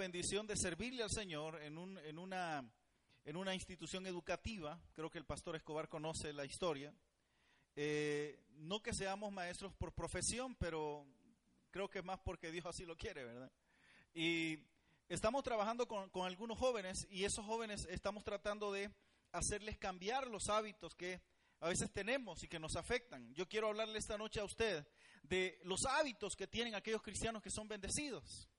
bendición de servirle al Señor en, un, en, una, en una institución educativa. Creo que el pastor Escobar conoce la historia. Eh, no que seamos maestros por profesión, pero creo que más porque Dios así lo quiere, ¿verdad? Y estamos trabajando con, con algunos jóvenes y esos jóvenes estamos tratando de hacerles cambiar los hábitos que a veces tenemos y que nos afectan. Yo quiero hablarle esta noche a usted de los hábitos que tienen aquellos cristianos que son bendecidos.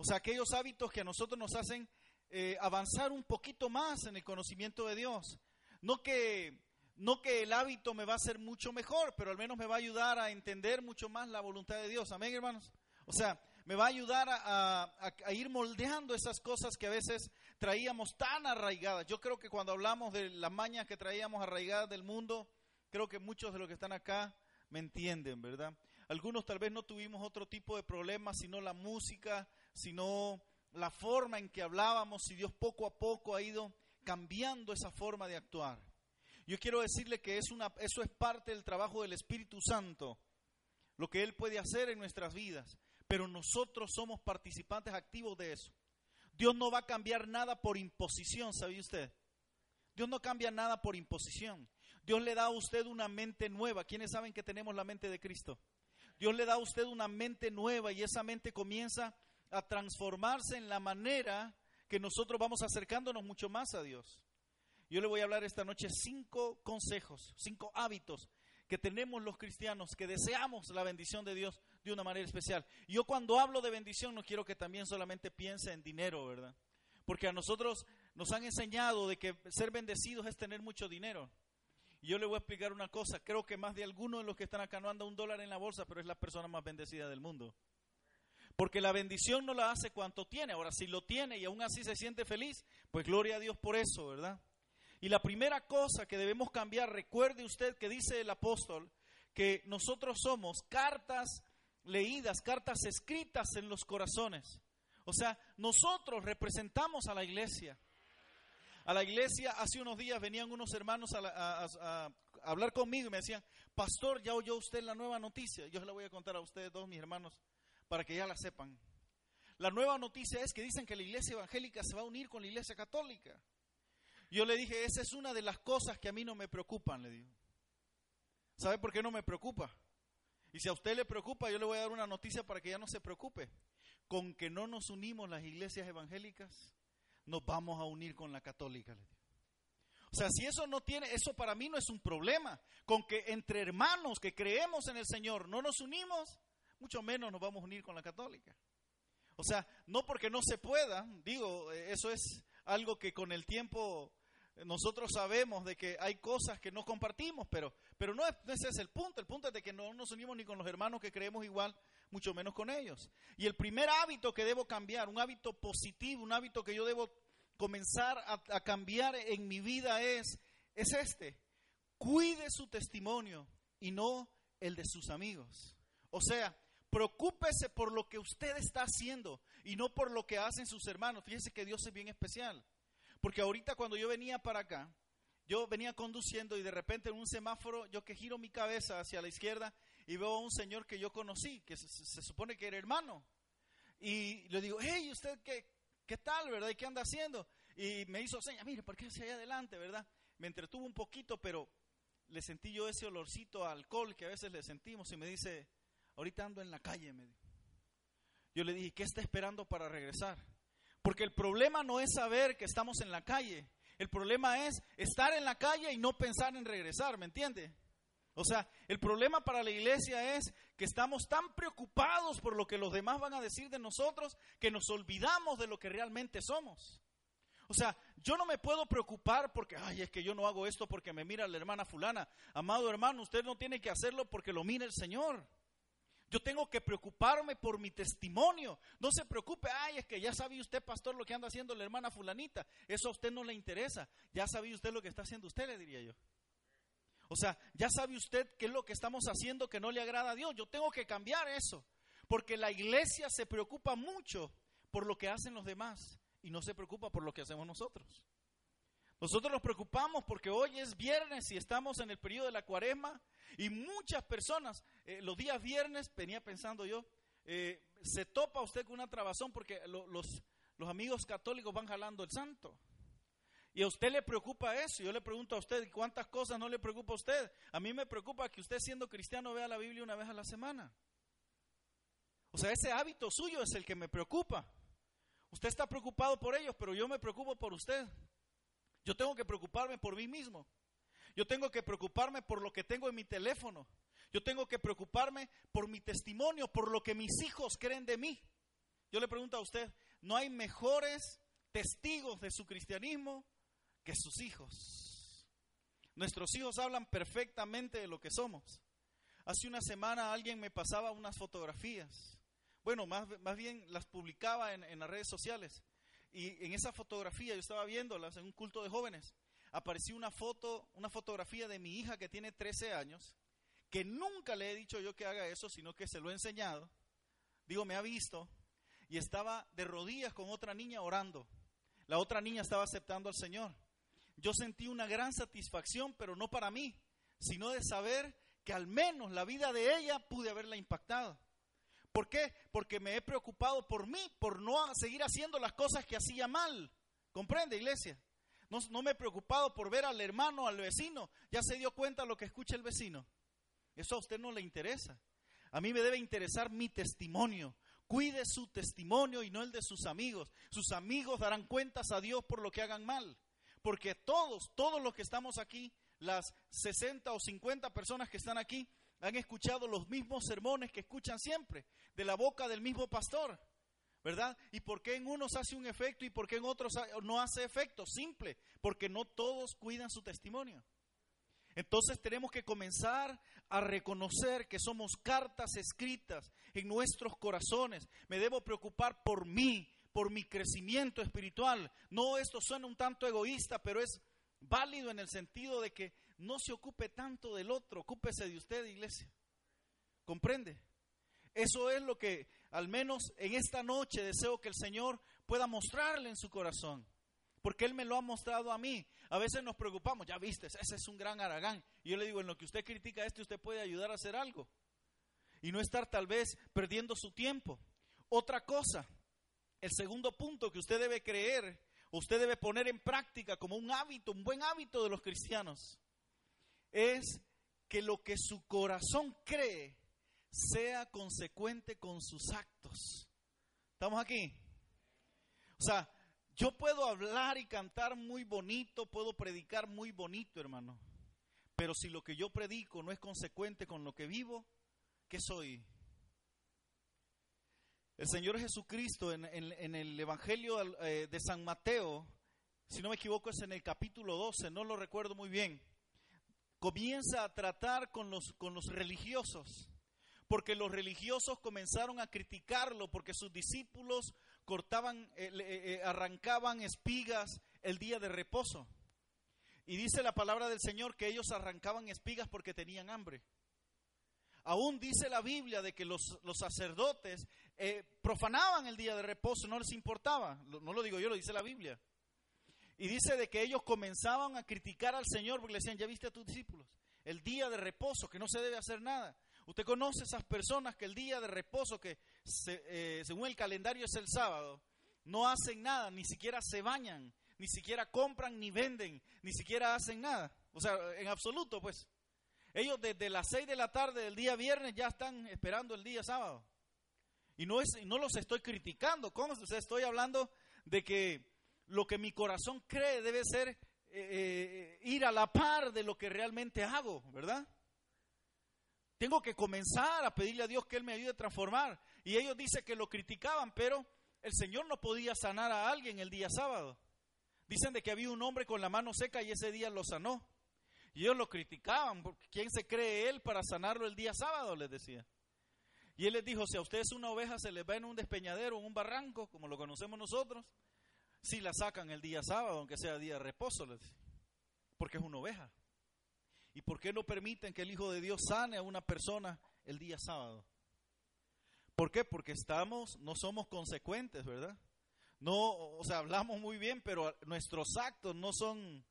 O sea, aquellos hábitos que a nosotros nos hacen eh, avanzar un poquito más en el conocimiento de Dios. No que, no que el hábito me va a hacer mucho mejor, pero al menos me va a ayudar a entender mucho más la voluntad de Dios. Amén, hermanos. O sea, me va a ayudar a, a, ir moldeando esas cosas que a veces traíamos tan arraigadas. Yo creo que cuando hablamos de las mañas que traíamos arraigadas del mundo, creo que muchos de los que están acá me entienden, ¿verdad? Algunos tal vez no tuvimos otro tipo de problemas, sino la música, sino la forma en que hablábamos y Dios poco a poco ha ido cambiando esa forma de actuar. Yo quiero decirle que es una, eso es parte del trabajo del Espíritu Santo, lo que Él puede hacer en nuestras vidas, pero nosotros somos participantes activos de eso. Dios no va a cambiar nada por imposición, ¿sabía usted? Dios no cambia nada por imposición. Dios le da a usted una mente nueva. ¿Quiénes saben que tenemos la mente de Cristo? Dios le da a usted una mente nueva y esa mente comienza a transformarse en la manera que nosotros vamos acercándonos mucho más a Dios. Yo le voy a hablar esta noche cinco consejos, cinco hábitos que tenemos los cristianos, que deseamos la bendición de Dios de una manera especial. Yo cuando hablo de bendición no quiero que también solamente piense en dinero, ¿verdad? Porque a nosotros nos han enseñado de que ser bendecidos es tener mucho dinero. Y yo le voy a explicar una cosa, creo que más de alguno de los que están acá no anda un dólar en la bolsa, pero es la persona más bendecida del mundo. Porque la bendición no la hace cuanto tiene. Ahora, si lo tiene y aún así se siente feliz, pues gloria a Dios por eso, ¿verdad? Y la primera cosa que debemos cambiar, recuerde usted que dice el apóstol, que nosotros somos cartas leídas, cartas escritas en los corazones. O sea, nosotros representamos a la iglesia. A la iglesia hace unos días venían unos hermanos a, hablar conmigo y me decían, pastor, ya oyó usted la nueva noticia. Yo le voy a contar a ustedes dos, mis hermanos, para que ya la sepan. La nueva noticia es que dicen que la iglesia evangélica se va a unir con la iglesia católica. Yo le dije, esa es una de las cosas que a mí no me preocupan, le digo. ¿Sabe por qué no me preocupa? Y si a usted le preocupa, yo le voy a dar una noticia para que ya no se preocupe. Con que no nos unimos las iglesias evangélicas, nos vamos a unir con la católica. Le. O sea, si eso no tiene, eso para mí no es un problema. Con que entre hermanos que creemos en el Señor no nos unimos, mucho menos nos vamos a unir con la católica. O sea, no porque no se pueda, digo, eso es algo que con el tiempo nosotros sabemos de que hay cosas que no compartimos, pero, pero no, ese es el punto. El punto es de que no nos unimos ni con los hermanos que creemos igual, mucho menos con ellos. Y el primer hábito que debo cambiar, un hábito positivo, un hábito que yo debo comenzar a, a cambiar en mi vida es, es este. Cuide su testimonio y no el de sus amigos. O sea, Preocúpese por lo que usted está haciendo y no por lo que hacen sus hermanos. Fíjese que Dios es bien especial. Porque ahorita cuando yo venía para acá, yo venía conduciendo y de repente en un semáforo yo que giro mi cabeza hacia la izquierda y veo a un señor que yo conocí, que se, supone que era hermano. Y le digo, hey, ¿usted qué, qué tal, verdad? ¿Y qué anda haciendo? Y me hizo señas, mire, ¿por qué hacia allá adelante, verdad? Me entretuvo un poquito, pero le sentí yo ese olorcito a alcohol que a veces le sentimos y me dice, Ahorita ando en la calle, me. Yo le dije, ¿qué está esperando para regresar? Porque el problema no es saber que estamos en la calle. El problema es estar en la calle y no pensar en regresar, ¿me entiende? O sea, el problema para la iglesia es que estamos tan preocupados por lo que los demás van a decir de nosotros que nos olvidamos de lo que realmente somos. O sea, yo no me puedo preocupar porque, ay, es que yo no hago esto porque me mira la hermana fulana. Amado hermano, usted no tiene que hacerlo porque lo mira el Señor. Yo tengo que preocuparme por mi testimonio. No se preocupe, ay, es que ya sabía usted, pastor, lo que anda haciendo la hermana fulanita. Eso a usted no le interesa. Ya sabía usted lo que está haciendo usted, le diría yo. O sea, ya sabe usted qué es lo que estamos haciendo que no le agrada a Dios. Yo tengo que cambiar eso. Porque la iglesia se preocupa mucho por lo que hacen los demás y no se preocupa por lo que hacemos nosotros. Nosotros nos preocupamos porque hoy es viernes y estamos en el periodo de la cuaresma y muchas personas, eh, los días viernes, venía pensando yo, eh, se topa usted con una trabazón porque los, los amigos católicos van jalando el santo. Y a usted le preocupa eso. Yo le pregunto a usted, ¿cuántas cosas no le preocupa a usted? A mí me preocupa que usted siendo cristiano vea la Biblia una vez a la semana. O sea, ese hábito suyo es el que me preocupa. Usted está preocupado por ellos, pero yo me preocupo por usted. Yo tengo que preocuparme por mí mismo. Yo tengo que preocuparme por lo que tengo en mi teléfono. Yo tengo que preocuparme por mi testimonio, por lo que mis hijos creen de mí. Yo le pregunto a usted, ¿no hay mejores testigos de su cristianismo que sus hijos? Nuestros hijos hablan perfectamente de lo que somos. Hace una semana alguien me pasaba unas fotografías. Bueno, más, más bien las publicaba en, en las redes sociales. Y en esa fotografía, yo estaba viéndolas en un culto de jóvenes, apareció una foto, una fotografía de mi hija que tiene 13 años, que nunca le he dicho yo que haga eso, sino que se lo he enseñado. Digo, me ha visto y estaba de rodillas con otra niña orando. La otra niña estaba aceptando al Señor. Yo sentí una gran satisfacción, pero no para mí, sino de saber que al menos la vida de ella pude haberla impactado. ¿Por qué? Porque me he preocupado por mí, por no seguir haciendo las cosas que hacía mal. ¿Comprende, iglesia? No, me he preocupado por ver al hermano, al vecino. Ya se dio cuenta lo que escucha el vecino. Eso a usted no le interesa. A mí me debe interesar mi testimonio. Cuide su testimonio y no el de sus amigos. Sus amigos darán cuentas a Dios por lo que hagan mal. Porque todos, todos los que estamos aquí, las 60 o 50 personas que están aquí, han escuchado los mismos sermones que escuchan siempre, de la boca del mismo pastor, ¿verdad? ¿Y por qué en unos hace un efecto y por qué en otros no hace efecto? Simple, porque no todos cuidan su testimonio. Entonces tenemos que comenzar a reconocer que somos cartas escritas en nuestros corazones. Me debo preocupar por mí, por mi crecimiento espiritual. No, esto suena un tanto egoísta, pero es válido en el sentido de que no se ocupe tanto del otro, ocúpese de usted, iglesia. ¿Comprende? Eso es lo que al menos en esta noche deseo que el Señor pueda mostrarle en su corazón. Porque Él me lo ha mostrado a mí. A veces nos preocupamos, ya viste, ese es un gran aragán. Yo le digo, en lo que usted critica esto, usted puede ayudar a hacer algo. Y no estar tal vez perdiendo su tiempo. Otra cosa, el segundo punto que usted debe creer, usted debe poner en práctica como un hábito, un buen hábito de los cristianos, es que lo que su corazón cree sea consecuente con sus actos. ¿Estamos aquí? O sea, yo puedo hablar y cantar muy bonito, puedo predicar muy bonito, hermano. Pero si lo que yo predico no es consecuente con lo que vivo, ¿qué soy? El Señor Jesucristo en, el Evangelio eh, de San Mateo, si no me equivoco es en el capítulo 12, no lo recuerdo muy bien, comienza a tratar con los, con los religiosos, porque los religiosos comenzaron a criticarlo, porque sus discípulos cortaban, eh, eh, eh, arrancaban espigas el día de reposo. Y dice la palabra del Señor que ellos arrancaban espigas porque tenían hambre. Aún dice la Biblia de que los, los sacerdotes profanaban el día de reposo, no les importaba. No lo digo yo, lo dice la Biblia. Y dice de que ellos comenzaban a criticar al Señor porque le decían, ya viste a tus discípulos, el día de reposo, que no se debe hacer nada. Usted conoce esas personas que el día de reposo, que eh, según el calendario es el sábado, no hacen nada, ni siquiera se bañan, ni siquiera compran ni venden, ni siquiera hacen nada. O sea, en absoluto, pues. Ellos desde las seis de la tarde del día viernes ya están esperando el día sábado. Y no, es, no los estoy criticando, ¿cómo? estoy hablando de que lo que mi corazón cree debe ser eh, eh, ir a la par de lo que realmente hago, ¿verdad? Tengo que comenzar a pedirle a Dios que Él me ayude a transformar. Y ellos dicen que lo criticaban, pero el Señor no podía sanar a alguien el día sábado. Dicen de que había un hombre con la mano seca y ese día lo sanó. Y ellos lo criticaban, porque ¿quién se cree Él para sanarlo el día sábado? Les decía. Y él les dijo, si a ustedes una oveja se les va en un despeñadero, en un barranco, como lo conocemos nosotros, si la sacan el día sábado, aunque sea día de reposo, porque es una oveja. ¿Y por qué no permiten que el Hijo de Dios sane a una persona el día sábado? ¿Por qué? Porque estamos, no somos consecuentes, ¿verdad? No, o sea, hablamos muy bien, pero nuestros actos no son.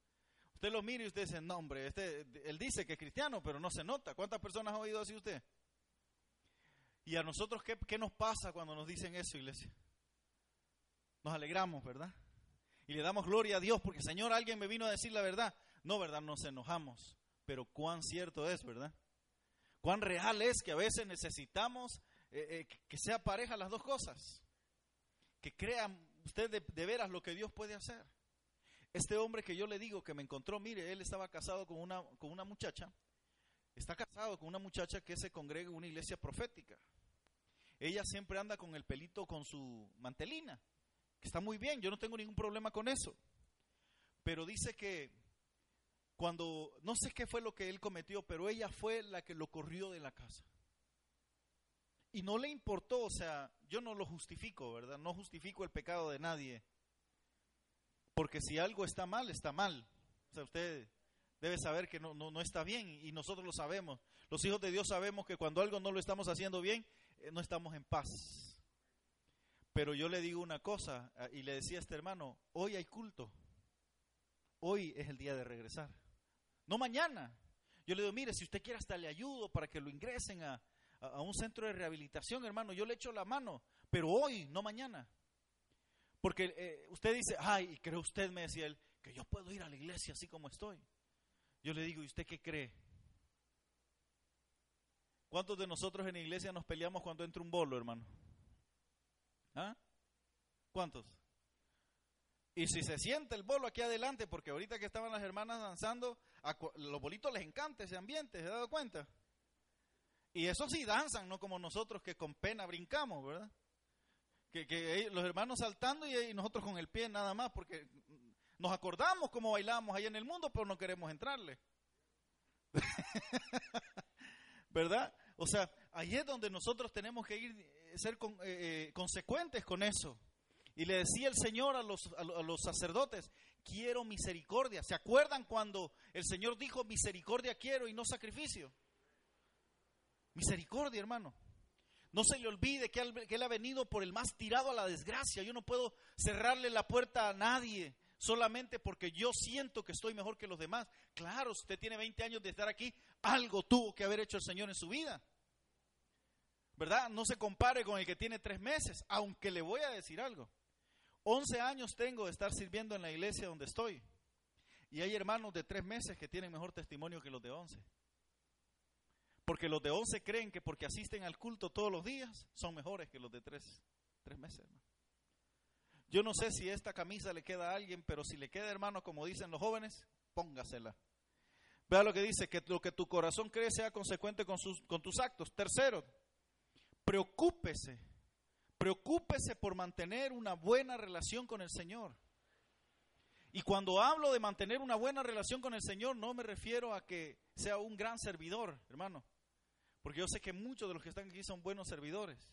Usted lo mira y usted dice, no, hombre, este, él dice que es cristiano, pero no se nota. ¿Cuántas personas ha oído así usted? Y a nosotros, ¿qué, ¿qué nos pasa cuando nos dicen eso, iglesia? Nos alegramos, ¿verdad? Y le damos gloria a Dios porque, Señor, alguien me vino a decir la verdad. No, ¿verdad? Nos enojamos. Pero cuán cierto es, ¿verdad? Cuán real es que a veces necesitamos eh, eh, que sea pareja las dos cosas. Que crean usted de, veras lo que Dios puede hacer. Este hombre que yo le digo que me encontró, mire, él estaba casado con una, con una muchacha, está casado con una muchacha que se congrega en una iglesia profética. Ella siempre anda con el pelito, con su mantelina, está muy bien, yo no tengo ningún problema con eso. Pero dice que cuando, no sé qué fue lo que él cometió, pero ella fue la que lo corrió de la casa. Y no le importó, o sea, yo no lo justifico, ¿verdad? No justifico el pecado de nadie. Porque si algo está mal, está mal. O sea, usted debe saber que no, no, está bien y nosotros lo sabemos. Los hijos de Dios sabemos que cuando algo no lo estamos haciendo bien, eh, no estamos en paz. Pero yo le digo una cosa ah, y le decía a este hermano, hoy hay culto. Hoy es el día de regresar. No mañana. Yo le digo, mire, si usted quiere hasta le ayudo para que lo ingresen a, a, un centro de rehabilitación, hermano, yo le echo la mano, pero hoy, no mañana. Porque eh, usted dice, ay, ¿cree usted, me decía él, que yo puedo ir a la iglesia así como estoy? Yo le digo, ¿y usted qué cree? ¿Cuántos de nosotros en la iglesia nos peleamos cuando entra un bolo, hermano? ¿Ah? ¿Cuántos? Y si se siente el bolo aquí adelante, porque ahorita que estaban las hermanas danzando, a los bolitos les encanta ese ambiente, ¿se ha dado cuenta? Y eso sí danzan, no como nosotros que con pena brincamos, ¿verdad? Que, los hermanos saltando y, nosotros con el pie nada más, porque nos acordamos cómo bailamos ahí en el mundo, pero no queremos entrarle. ¿Verdad? O sea, ahí es donde nosotros tenemos que ir, ser eh, eh, consecuentes con eso. Y le decía el Señor a los, a los sacerdotes, quiero misericordia. ¿Se acuerdan cuando el Señor dijo misericordia quiero y no sacrificio? Misericordia, hermano. No se le olvide que él, ha venido por el más tirado a la desgracia. Yo no puedo cerrarle la puerta a nadie solamente porque yo siento que estoy mejor que los demás. Claro, usted tiene 20 años de estar aquí, algo tuvo que haber hecho el Señor en su vida. ¿Verdad? No se compare con el que tiene tres meses, aunque le voy a decir algo. 11 años tengo de estar sirviendo en la iglesia donde estoy. Y hay hermanos de tres meses que tienen mejor testimonio que los de 11. Porque los de 11 creen que porque asisten al culto todos los días son mejores que los de tres, meses. Yo no sé si esta camisa le queda a alguien, pero si le queda, hermano, como dicen los jóvenes, póngasela. Vea lo que dice, que lo que tu corazón cree sea consecuente con, con tus actos. Tercero, preocúpese, preocúpese por mantener una buena relación con el Señor. Y cuando hablo de mantener una buena relación con el Señor, no me refiero a que sea un gran servidor, hermano. Porque yo sé que muchos de los que están aquí son buenos servidores.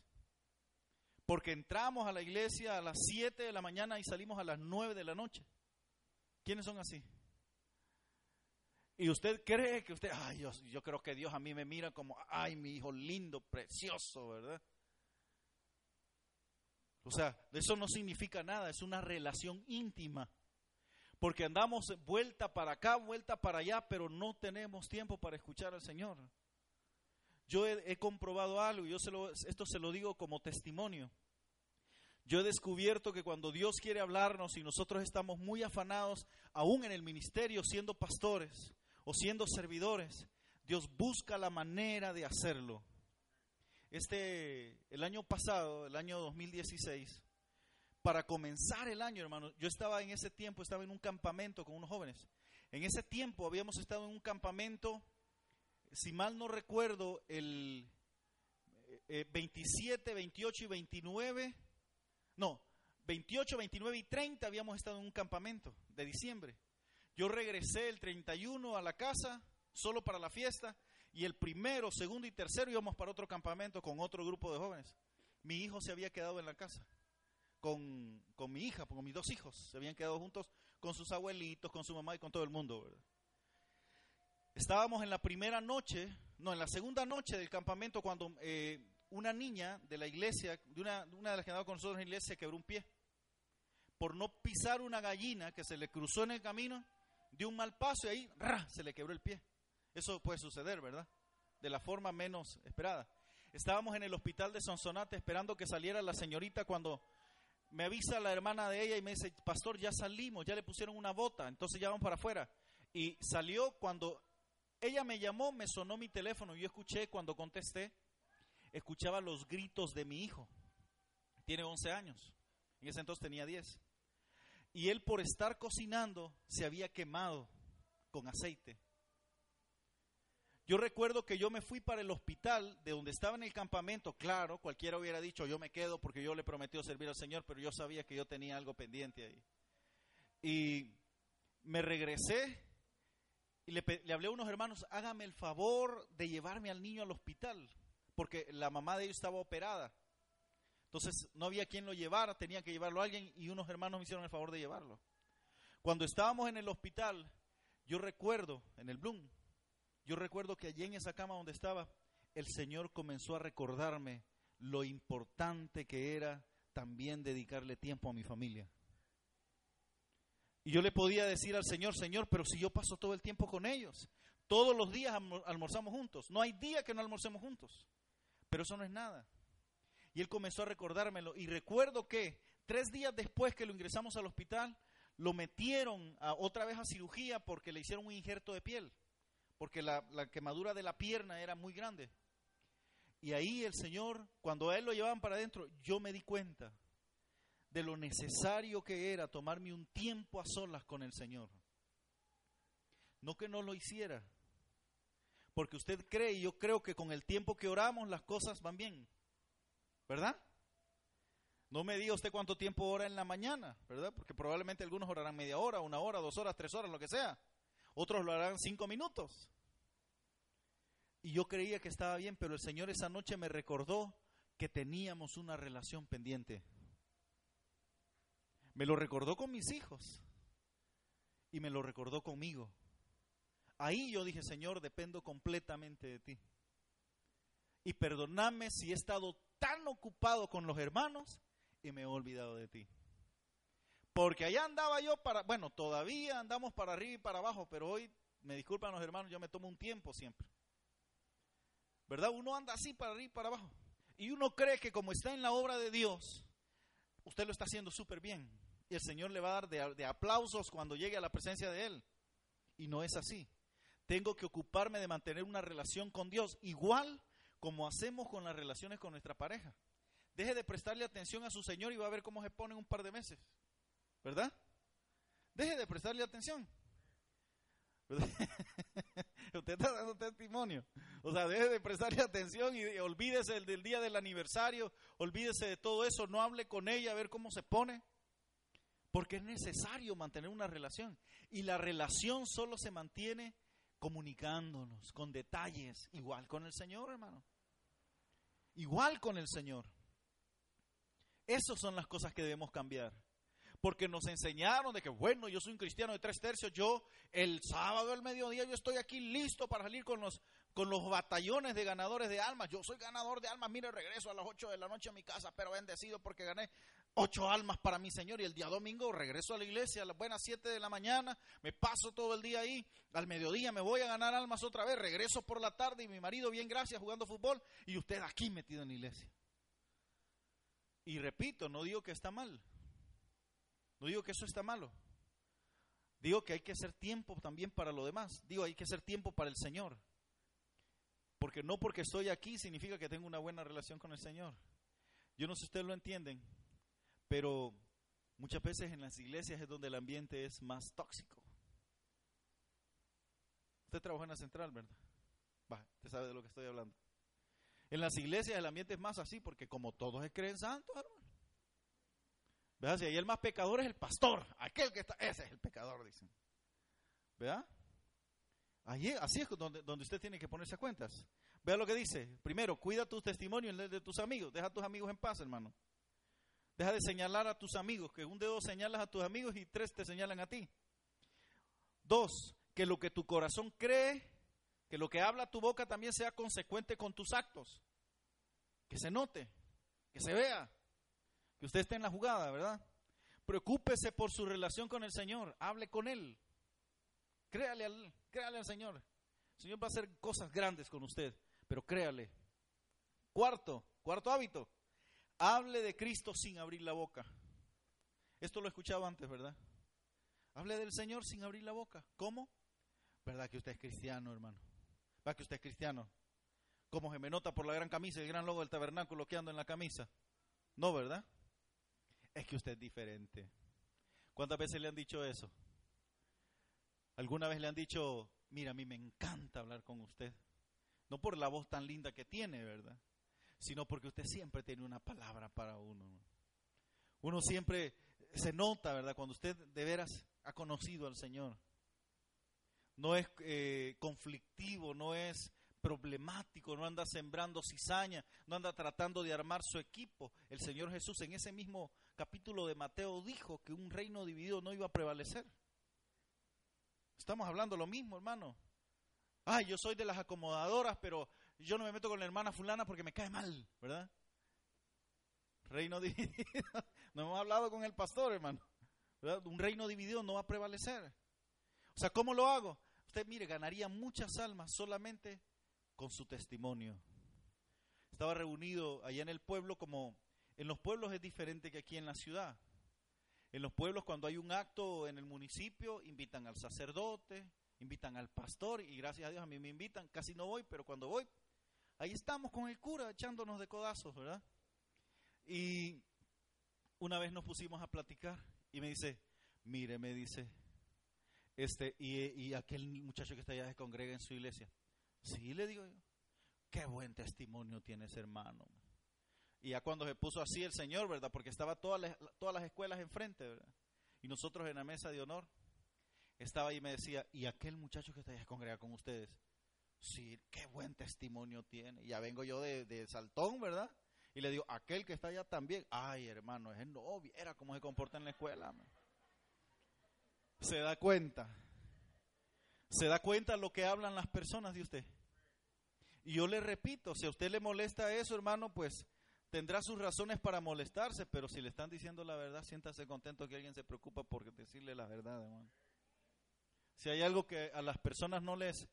Porque entramos a la iglesia a las 7 de la mañana y salimos a las 9 de la noche. ¿Quiénes son así? Y usted cree que usted, ay, yo, creo que Dios a mí me mira como, ay, mi hijo lindo, precioso, ¿verdad? O sea, eso no significa nada, es una relación íntima. Porque andamos vuelta para acá, vuelta para allá, pero no tenemos tiempo para escuchar al Señor. Yo he, comprobado algo, yo se lo, esto se lo digo como testimonio. Yo he descubierto que cuando Dios quiere hablarnos y nosotros estamos muy afanados, aún en el ministerio, siendo pastores o siendo servidores, Dios busca la manera de hacerlo. Este, el año pasado, el año 2016, para comenzar el año, hermano, yo estaba en ese tiempo, estaba en un campamento con unos jóvenes. En ese tiempo habíamos estado en un campamento si mal no recuerdo, el 27, eh, 28 y 29, no, 28, 29 y 30 habíamos estado en un campamento de diciembre. Yo regresé el 31 a la casa, solo para la fiesta, y el primero, segundo y tercero íbamos para otro campamento con otro grupo de jóvenes. Mi hijo se había quedado en la casa con, con mi hija, con mis dos hijos. Se habían quedado juntos con sus abuelitos, con su mamá y con todo el mundo. Estábamos en la primera noche, no, en la segunda noche del campamento cuando eh, una niña de la iglesia, de una, de una de las que andaba con nosotros en la iglesia, se quebró un pie. Por no pisar una gallina que se le cruzó en el camino, dio un mal paso y ahí se le quebró el pie. Eso puede suceder, ¿verdad? De la forma menos esperada. Estábamos en el hospital de Sonsonate esperando que saliera la señorita cuando me avisa la hermana de ella y me dice, pastor, ya salimos, ya le pusieron una bota, entonces ya vamos para afuera. Y salió cuando ella me llamó, me sonó mi teléfono, yo escuché cuando contesté, escuchaba los gritos de mi hijo. Tiene 11 años, en ese entonces tenía 10. Y él por estar cocinando se había quemado con aceite. Yo recuerdo que yo me fui para el hospital de donde estaba en el campamento. Claro, cualquiera hubiera dicho, yo me quedo porque yo le prometí servir al Señor, pero yo sabía que yo tenía algo pendiente ahí. Y me regresé y le, hablé a unos hermanos, hágame el favor de llevarme al niño al hospital, porque la mamá de ellos estaba operada. Entonces no había quien lo llevara, tenía que llevarlo a alguien y unos hermanos me hicieron el favor de llevarlo. Cuando estábamos en el hospital, yo recuerdo, en el Bloom, yo recuerdo que allí en esa cama donde estaba, el Señor comenzó a recordarme lo importante que era también dedicarle tiempo a mi familia. Y yo le podía decir al Señor, Señor, pero si yo paso todo el tiempo con ellos, todos los días almorzamos juntos, no hay día que no almorcemos juntos, pero eso no es nada. Y él comenzó a recordármelo y recuerdo que tres días después que lo ingresamos al hospital, lo metieron a, otra vez a cirugía porque le hicieron un injerto de piel porque la, quemadura de la pierna era muy grande. Y ahí el Señor, cuando a Él lo llevaban para adentro, yo me di cuenta de lo necesario que era tomarme un tiempo a solas con el Señor. No que no lo hiciera, porque usted cree y yo creo que con el tiempo que oramos las cosas van bien, ¿verdad? No me diga usted cuánto tiempo ora en la mañana, ¿verdad? Porque probablemente algunos orarán media hora, una hora, dos horas, tres horas, lo que sea otros lo harán cinco minutos. Y yo creía que estaba bien, pero el Señor esa noche me recordó que teníamos una relación pendiente. Me lo recordó con mis hijos y me lo recordó conmigo. Ahí yo dije, Señor, dependo completamente de ti. Y perdóname si he estado tan ocupado con los hermanos y me he olvidado de ti. Porque allá andaba yo para, bueno, todavía andamos para arriba y para abajo, pero hoy, me disculpan los hermanos, yo me tomo un tiempo siempre. ¿Verdad? Uno anda así para arriba y para abajo. Y uno cree que como está en la obra de Dios, usted lo está haciendo súper bien. Y el Señor le va a dar de, de aplausos cuando llegue a la presencia de Él. Y no es así. Tengo que ocuparme de mantener una relación con Dios, igual como hacemos con las relaciones con nuestra pareja. Deje de prestarle atención a su Señor y va a ver cómo se pone en un par de meses. ¿verdad? Deje de prestarle atención. Usted está dando testimonio. O sea, deje de prestarle atención y, olvídese del día del aniversario, olvídese de todo eso, no hable con ella a ver cómo se pone. Porque es necesario mantener una relación. Y la relación solo se mantiene comunicándonos con detalles, igual con el Señor, hermano. Igual con el Señor. Esas son las cosas que debemos cambiar porque nos enseñaron de que, bueno, yo soy un cristiano de tres tercios, yo el sábado al mediodía yo estoy aquí listo para salir con los, con los batallones de ganadores de almas. Yo soy ganador de almas, mire, regreso a las ocho de la noche a mi casa, pero bendecido porque gané ocho almas para mi Señor. Y el día domingo regreso a la iglesia a las buenas siete de la mañana, me paso todo el día ahí, al mediodía me voy a ganar almas otra vez, regreso por la tarde y mi marido, bien gracias, jugando fútbol, y usted aquí metido en la iglesia. Y repito, no digo que está mal, no digo que eso está malo. Digo que hay que hacer tiempo también para lo demás. Digo, hay que hacer tiempo para el Señor. Porque no porque estoy aquí significa que tengo una buena relación con el Señor. Yo no sé si ustedes lo entienden, pero muchas veces en las iglesias es donde el ambiente es más tóxico. Usted trabaja en la central, ¿verdad? Va, usted sabe de lo que estoy hablando. En las iglesias el ambiente es más así porque como todos se creen santos, hermano. ¿Verdad? Si ahí el más pecador es el pastor, aquel que está, ese es el pecador, dicen. ¿Verdad? Allí, así es donde, donde usted tiene que ponerse a cuentas. Vea lo que dice. Primero, cuida tu testimonio en el de tus amigos. Deja a tus amigos en paz, hermano. Deja de señalar a tus amigos, que un dedo señalas a tus amigos y tres te señalan a ti. Dos, que lo que tu corazón cree, que lo que habla tu boca también sea consecuente con tus actos. Que se note, que se vea, que usted esté en la jugada, ¿verdad? Preocúpese por su relación con el Señor, hable con Él. Créale al, créale al Señor. El Señor va a hacer cosas grandes con usted, pero créale. Cuarto, cuarto hábito, Hable de Cristo sin abrir la boca. Esto lo he escuchado antes, ¿verdad? Hable del Señor sin abrir la boca. ¿Cómo? ¿Verdad que usted es cristiano, hermano? ¿Verdad que usted es cristiano? ¿Cómo se me nota por la gran camisa el gran logo del tabernáculo que ando en la camisa? No, ¿verdad? Es que usted es diferente. ¿Cuántas veces le han dicho eso? ¿Alguna vez le han dicho, mira, a mí me encanta hablar con usted? No por la voz tan linda que tiene, ¿verdad? Sino porque usted siempre tiene una palabra para uno. Uno siempre se nota, ¿verdad? Cuando usted de veras ha conocido al Señor. No es eh, conflictivo, no es problemático, no anda sembrando cizaña, no anda tratando de armar su equipo. El Señor Jesús en ese mismo capítulo de Mateo dijo que un reino dividido no iba a prevalecer. Estamos hablando lo mismo, hermano. Ay, yo soy de las acomodadoras, pero yo no me meto con la hermana fulana porque me cae mal, ¿verdad? Reino dividido. No hemos hablado con el pastor, hermano. Un reino dividido no va a prevalecer. O sea, ¿cómo lo hago? Usted, mire, ganaría muchas almas solamente con su testimonio. Estaba reunido allá en el pueblo como en los pueblos es diferente que aquí en la ciudad. En los pueblos cuando hay un acto en el municipio invitan al sacerdote, invitan al pastor y gracias a Dios a mí me invitan, casi no voy, pero cuando voy ahí estamos con el cura echándonos de codazos, ¿verdad? Y una vez nos pusimos a platicar y me dice, mire, me dice, este, y, aquel muchacho que está allá se congrega en su iglesia. Sí, le digo yo, qué buen testimonio tiene ese hermano. Y ya cuando se puso así el Señor, ¿verdad? Porque estaba todas las, todas las escuelas enfrente, ¿verdad? Y nosotros en la mesa de honor, estaba ahí y me decía, ¿y aquel muchacho que está allá se congrega con ustedes? Sí, qué buen testimonio tiene. Ya vengo yo de, Saltón, ¿verdad? Y le digo, aquel que está allá también. Ay, hermano, es no viera cómo se comporta en la escuela. Se da cuenta. Se da cuenta lo que hablan las personas de usted. Y yo le repito, si a usted le molesta eso, hermano, pues tendrá sus razones para molestarse, pero si le están diciendo la verdad, siéntase contento que alguien se preocupa por decirle la verdad, hermano. Si hay algo que a las personas no les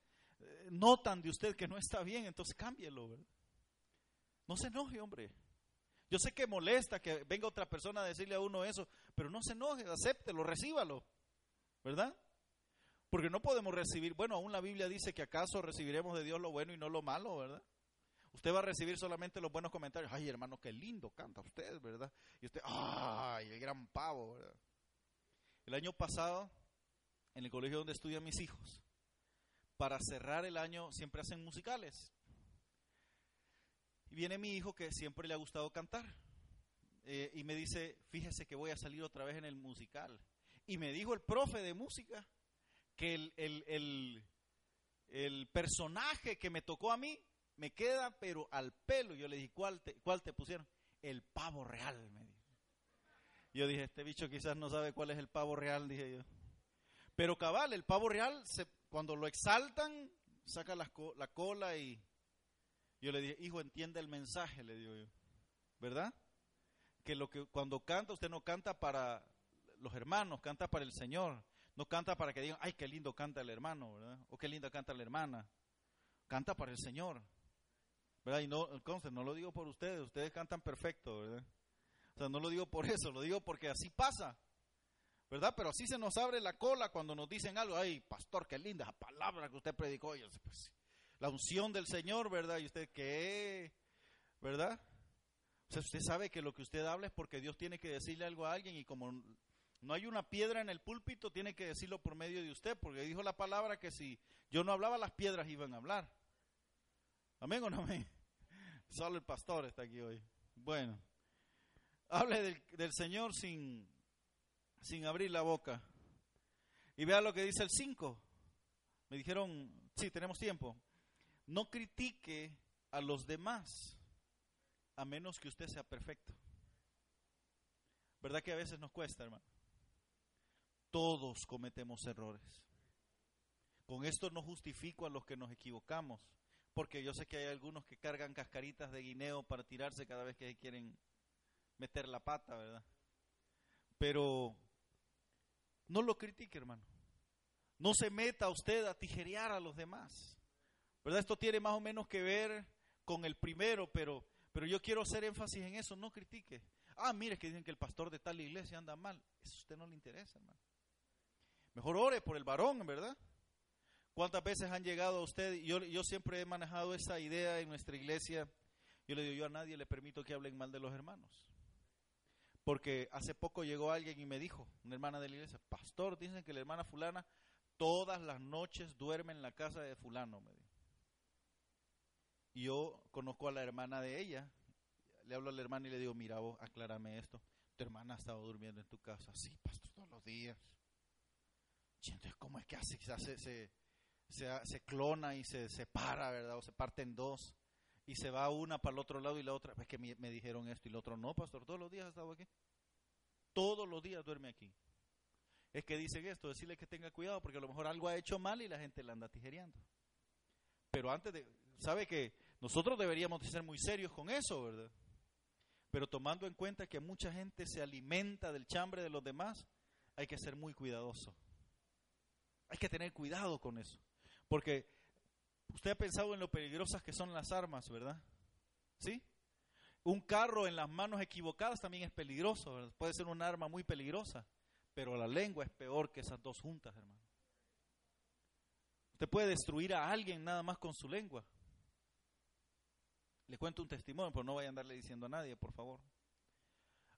notan de usted que no está bien, entonces cámbielo, ¿verdad? No se enoje, hombre. Yo sé que molesta que venga otra persona a decirle a uno eso, pero no se enoje, acéptelo, recíbalo, ¿verdad? Porque no podemos recibir, bueno, aún la Biblia dice que acaso recibiremos de Dios lo bueno y no lo malo, ¿verdad? Usted va a recibir solamente los buenos comentarios. Ay, hermano, qué lindo canta usted, ¿verdad? Y usted, ay, el gran pavo, ¿verdad? El año pasado, en el colegio donde estudian mis hijos, para cerrar el año siempre hacen musicales. Y viene mi hijo que siempre le ha gustado cantar. Eh, y me dice, fíjese que voy a salir otra vez en el musical. Y me dijo el profe de música que el, el, el, personaje que me tocó a mí me queda pero al pelo. Yo le dije, ¿cuál te, cuál te pusieron? El pavo real, me dijo. Yo dije, este bicho quizás no sabe cuál es el pavo real, dije yo. Pero cabal, el pavo real se, cuando lo exaltan, saca la, cola y yo le dije, hijo, entiende el mensaje, le digo yo. ¿Verdad? Que lo que cuando canta, usted no canta para los hermanos, canta para el Señor. No canta para que digan, ay, qué lindo canta el hermano, ¿verdad? O qué linda canta la hermana. Canta para el Señor. ¿Verdad? Y no, entonces, no lo digo por ustedes, ustedes cantan perfecto, ¿verdad? O sea, no lo digo por eso, lo digo porque así pasa. ¿Verdad? Pero así se nos abre la cola cuando nos dicen algo, ay, pastor, qué linda esa palabra que usted predicó. pues, la unción del Señor, ¿verdad? Y usted, ¿qué? ¿Verdad? O sea, usted sabe que lo que usted habla es porque Dios tiene que decirle algo a alguien y como no hay una piedra en el púlpito, tiene que decirlo por medio de usted, porque dijo la palabra que si yo no hablaba, las piedras iban a hablar. ¿Amén o no amén? Solo el pastor está aquí hoy. Bueno, hable del, del Señor sin, sin abrir la boca. Y vea lo que dice el 5. Me dijeron Sí, tenemos tiempo. No critique a los demás a menos que usted sea perfecto. ¿Verdad que a veces nos cuesta, hermano? Todos cometemos errores. Con esto no justifico a los que nos equivocamos, porque yo sé que hay algunos que cargan cascaritas de guineo para tirarse cada vez que quieren meter la pata, ¿verdad? Pero no lo critique, hermano. No se meta usted a tijerear a los demás. ¿Verdad? Esto tiene más o menos que ver con el primero, pero, pero yo quiero hacer énfasis en eso, no critique. Ah, mire que dicen que el pastor de tal iglesia anda mal. Eso a usted no le interesa, hermano. Mejor ore por el varón, ¿verdad? ¿Cuántas veces han llegado a usted? Yo, yo siempre he manejado esa idea en nuestra iglesia. Yo le digo, yo a nadie le permito que hablen mal de los hermanos. Porque hace poco llegó alguien y me dijo, una hermana de la iglesia, pastor, dicen que la hermana fulana todas las noches duerme en la casa de fulano. Y yo conozco a la hermana de ella. Le hablo a la hermana y le digo, mira vos, aclárame esto. Tu hermana ha estado durmiendo en tu casa. Sí, pastor, todos los días. ¿cómo es que hace? Se, se clona y se separa, ¿verdad? O se parte en dos. Y se va una para el otro lado y la otra. Es que me, dijeron esto y el otro no, pastor. Todos los días ha estado aquí. Todos los días duerme aquí. Es que dicen esto, decirle que tenga cuidado porque a lo mejor algo ha hecho mal y la gente la anda tijereando. Pero antes de, sabe que nosotros deberíamos de ser muy serios con eso, ¿verdad? Pero tomando en cuenta que mucha gente se alimenta del chambre de los demás, hay que ser muy cuidadoso. Hay que tener cuidado con eso. Porque usted ha pensado en lo peligrosas que son las armas, ¿verdad? ¿Sí? Un carro en las manos equivocadas también es peligroso, ¿verdad? puede ser un arma muy peligrosa, pero la lengua es peor que esas dos juntas, hermano. Usted puede destruir a alguien nada más con su lengua. Le cuento un testimonio, pero no vaya a andarle diciendo a nadie, por favor.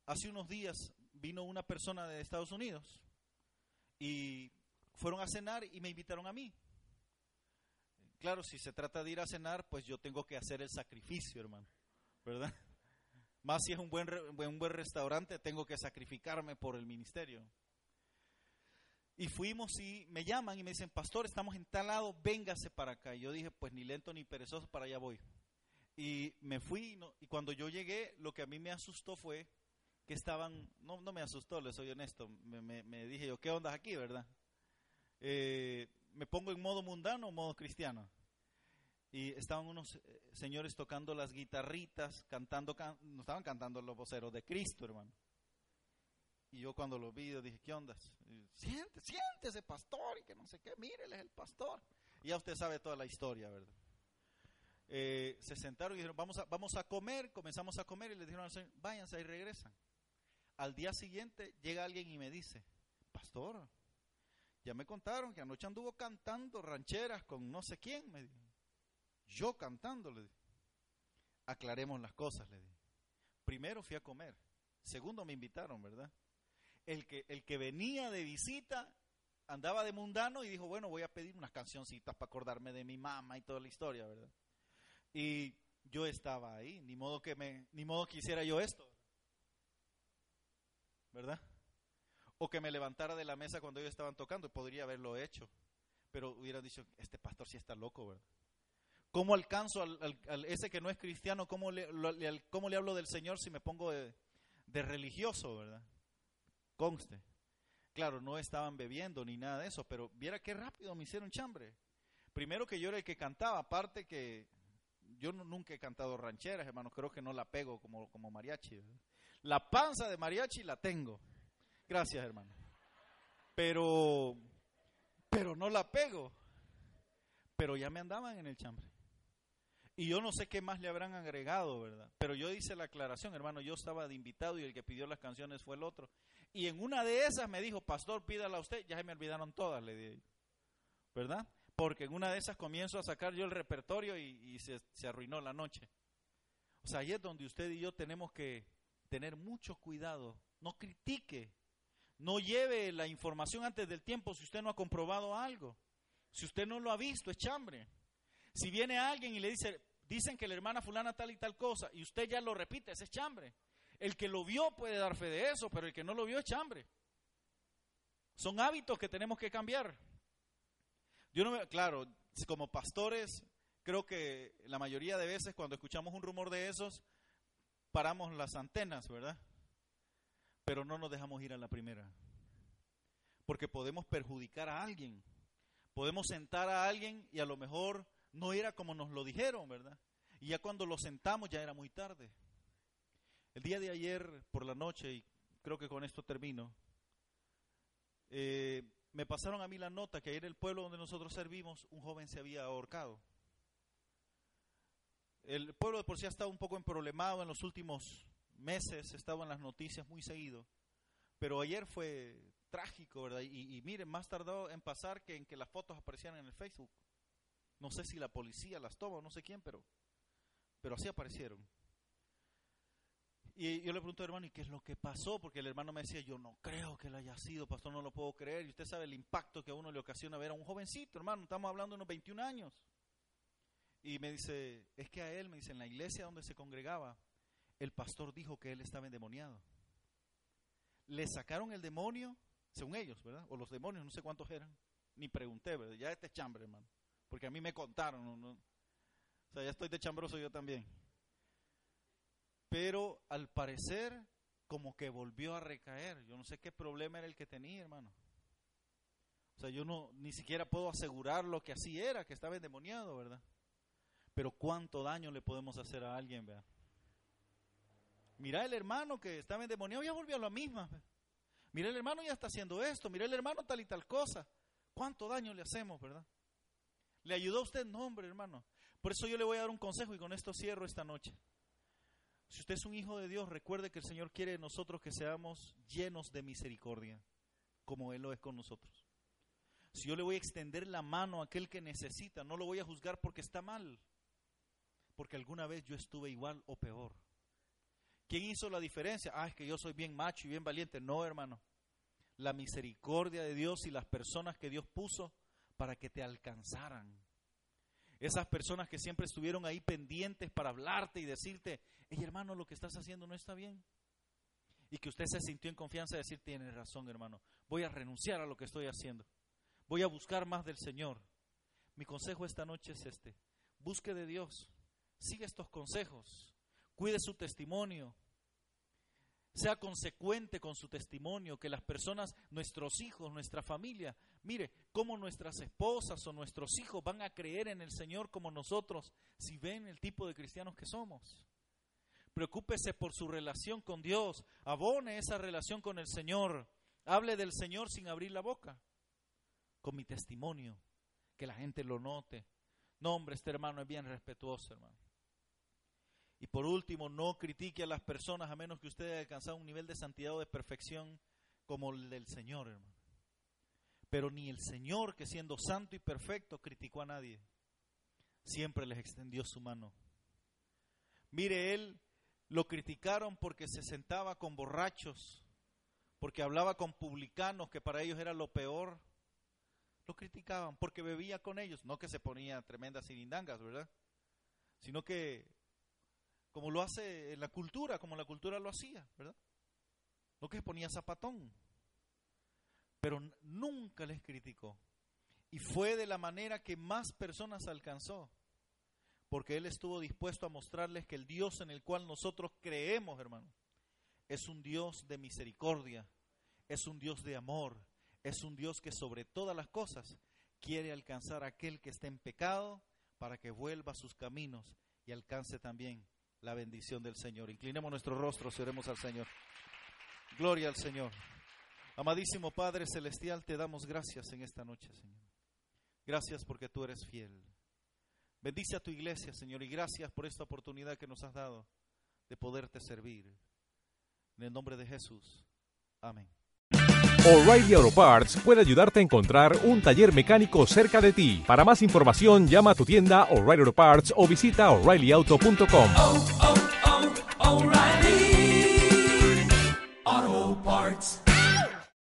Hace unos días vino una persona de Estados Unidos y fueron a cenar y me invitaron a mí. Claro, si se trata de ir a cenar, pues yo tengo que hacer el sacrificio, hermano, ¿verdad? Más si es un buen, un buen restaurante, tengo que sacrificarme por el ministerio. Y fuimos y me llaman y me dicen, pastor, estamos en tal lado, véngase para acá. Y yo dije, pues ni lento ni perezoso, para allá voy. Y me fui y cuando yo llegué, lo que a mí me asustó fue que estaban, no, no me asustó, le soy honesto, me, me, dije yo, ¿qué onda aquí, verdad? Eh, me pongo en modo mundano o modo cristiano. Y estaban unos eh, señores tocando las guitarritas, cantando, no estaban cantando los voceros de Cristo, hermano. Y yo cuando lo vi, dije, ¿qué onda? Siente, siéntese, pastor, y que no sé qué, es el pastor. Y ya usted sabe toda la historia, ¿verdad? Eh, se sentaron y dijeron, vamos a, vamos a comer, comenzamos a comer y le dijeron al Señor, váyanse y regresan. Al día siguiente llega alguien y me dice, pastor, ya me contaron que anoche anduvo cantando rancheras con no sé quién, me dijo. Yo cantando, le. Aclaremos las cosas, le dije. Primero fui a comer, segundo me invitaron, ¿verdad? El que, el que venía de visita andaba de mundano y dijo, bueno, voy a pedir unas cancioncitas para acordarme de mi mamá y toda la historia, ¿verdad? Y yo estaba ahí, ni modo que me, ni modo que hiciera yo esto. ¿Verdad? O que me levantara de la mesa cuando ellos estaban tocando, podría haberlo hecho. Pero hubiera dicho, este pastor sí está loco, ¿verdad? ¿Cómo alcanzo al, ese que no es cristiano? ¿cómo le, ¿Cómo le hablo del Señor si me pongo de, religioso, verdad? Conste. Claro, no estaban bebiendo ni nada de eso, pero viera qué rápido me hicieron chambre. Primero que yo era el que cantaba, aparte que yo nunca he cantado rancheras, hermano, creo que no la pego como, como mariachi. La panza de mariachi la tengo. Gracias, hermano. Pero, pero no la pego. Pero ya me andaban en el chambre. Y yo no sé qué más le habrán agregado, ¿verdad? Pero yo hice la aclaración, hermano, yo estaba de invitado y el que pidió las canciones fue el otro. Y en una de esas me dijo, pastor, pídala a usted. Ya se me olvidaron todas, le dije. ¿Verdad? porque en una de esas comienzo a sacar yo el repertorio y, se, se, arruinó la noche. O sea, ahí es donde usted y yo tenemos que tener mucho cuidado. No critique, no lleve la información antes del tiempo si usted no ha comprobado algo. Si usted no lo ha visto, es chambre. Si viene alguien y le dice, dicen que la hermana fulana tal y tal cosa, y usted ya lo repite, ese es chambre. El que lo vio puede dar fe de eso, pero el que no lo vio es chambre. Son hábitos que tenemos que cambiar. Yo no claro, como pastores, creo que la mayoría de veces cuando escuchamos un rumor de esos, paramos las antenas, ¿verdad? Pero no nos dejamos ir a la primera. Porque podemos perjudicar a alguien. Podemos sentar a alguien y a lo mejor no era como nos lo dijeron, ¿verdad? Y ya cuando lo sentamos ya era muy tarde. El día de ayer por la noche, y creo que con esto termino, eh, me pasaron a mí la nota que ayer en el pueblo donde nosotros servimos, un joven se había ahorcado. El pueblo de por sí ha estado un poco emproblemado en los últimos meses, estado en las noticias muy seguido, pero ayer fue trágico, ¿verdad? Y, y, miren, más tardó en pasar que en que las fotos aparecieran en el Facebook. No sé si la policía las toma, no sé quién, pero, pero así aparecieron. Y yo le pregunto, hermano, ¿y qué es lo que pasó? Porque el hermano me decía, yo no creo que lo haya sido, pastor, no lo puedo creer. Y usted sabe el impacto que a uno le ocasiona ver a un jovencito, hermano, estamos hablando de unos 21 años. Y me dice, es que a él, me dice, en la iglesia donde se congregaba, el pastor dijo que él estaba endemoniado. Le sacaron el demonio, según ellos, ¿verdad? O los demonios, no sé cuántos eran. Ni pregunté, ¿verdad? Ya este chambre, hermano. Porque a mí me contaron. O sea, ya estoy de chambroso yo también pero al parecer como que volvió a recaer. Yo no sé qué problema era el que tenía, hermano. O sea, yo no ni siquiera puedo asegurar lo que así era, que estaba endemoniado, ¿verdad? Pero cuánto daño le podemos hacer a alguien, ¿verdad? Mira el hermano que estaba endemoniado, ya volvió a lo misma. Mira el hermano ya está haciendo esto, mira el hermano tal y tal cosa. ¿Cuánto daño le hacemos, verdad? ¿Le ayudó a usted? No, hombre, hermano. Por eso yo le voy a dar un consejo y con esto cierro esta noche. Si usted es un hijo de Dios, recuerde que el Señor quiere de nosotros que seamos llenos de misericordia, como Él lo es con nosotros. Si yo le voy a extender la mano a aquel que necesita, no lo voy a juzgar porque está mal, porque alguna vez yo estuve igual o peor. ¿Quién hizo la diferencia? Ah, es que yo soy bien macho y bien valiente. No, hermano. La misericordia de Dios y las personas que Dios puso para que te alcanzaran. Esas personas que siempre estuvieron ahí pendientes para hablarte y decirte, hey hermano, lo que estás haciendo no está bien. Y que usted se sintió en confianza de decir, tiene razón hermano, voy a renunciar a lo que estoy haciendo. Voy a buscar más del Señor. Mi consejo esta noche es este. Busque de Dios. Sigue estos consejos. Cuide su testimonio sea consecuente con su testimonio, que las personas, nuestros hijos, nuestra familia, mire cómo nuestras esposas o nuestros hijos van a creer en el Señor como nosotros si ven el tipo de cristianos que somos. Preocúpese por su relación con Dios, abone esa relación con el Señor, hable del Señor sin abrir la boca, con mi testimonio, que la gente lo note. No, hombre, este hermano es bien respetuoso, hermano. Y por último, no critique a las personas a menos que usted haya alcanzado un nivel de santidad o de perfección como el del Señor, hermano. Pero ni el Señor, que siendo santo y perfecto, criticó a nadie. Siempre les extendió su mano. Mire, él lo criticaron porque se sentaba con borrachos, porque hablaba con publicanos, que para ellos era lo peor. Lo criticaban porque bebía con ellos. No que se ponía tremendas cirindangas, ¿verdad? Sino que como lo hace la cultura, como la cultura lo hacía, ¿verdad? No que ponía zapatón, pero nunca les criticó. Y fue de la manera que más personas alcanzó, porque Él estuvo dispuesto a mostrarles que el Dios en el cual nosotros creemos, hermano, es un Dios de misericordia, es un Dios de amor, es un Dios que sobre todas las cosas quiere alcanzar a aquel que está en pecado para que vuelva a sus caminos y alcance también la bendición del Señor. Inclinemos nuestro rostro y oremos al Señor. Gloria al Señor. Amadísimo Padre Celestial, te damos gracias en esta noche, Señor. Gracias porque tú eres fiel. Bendice a tu iglesia, Señor, y gracias por esta oportunidad que nos has dado de poderte servir. En el nombre de Jesús. Amén. O'Reilly Auto Parts puede ayudarte a encontrar un taller mecánico cerca de ti. Para más información, llama a tu tienda O'Reilly Auto Parts o visita oreillyauto.com.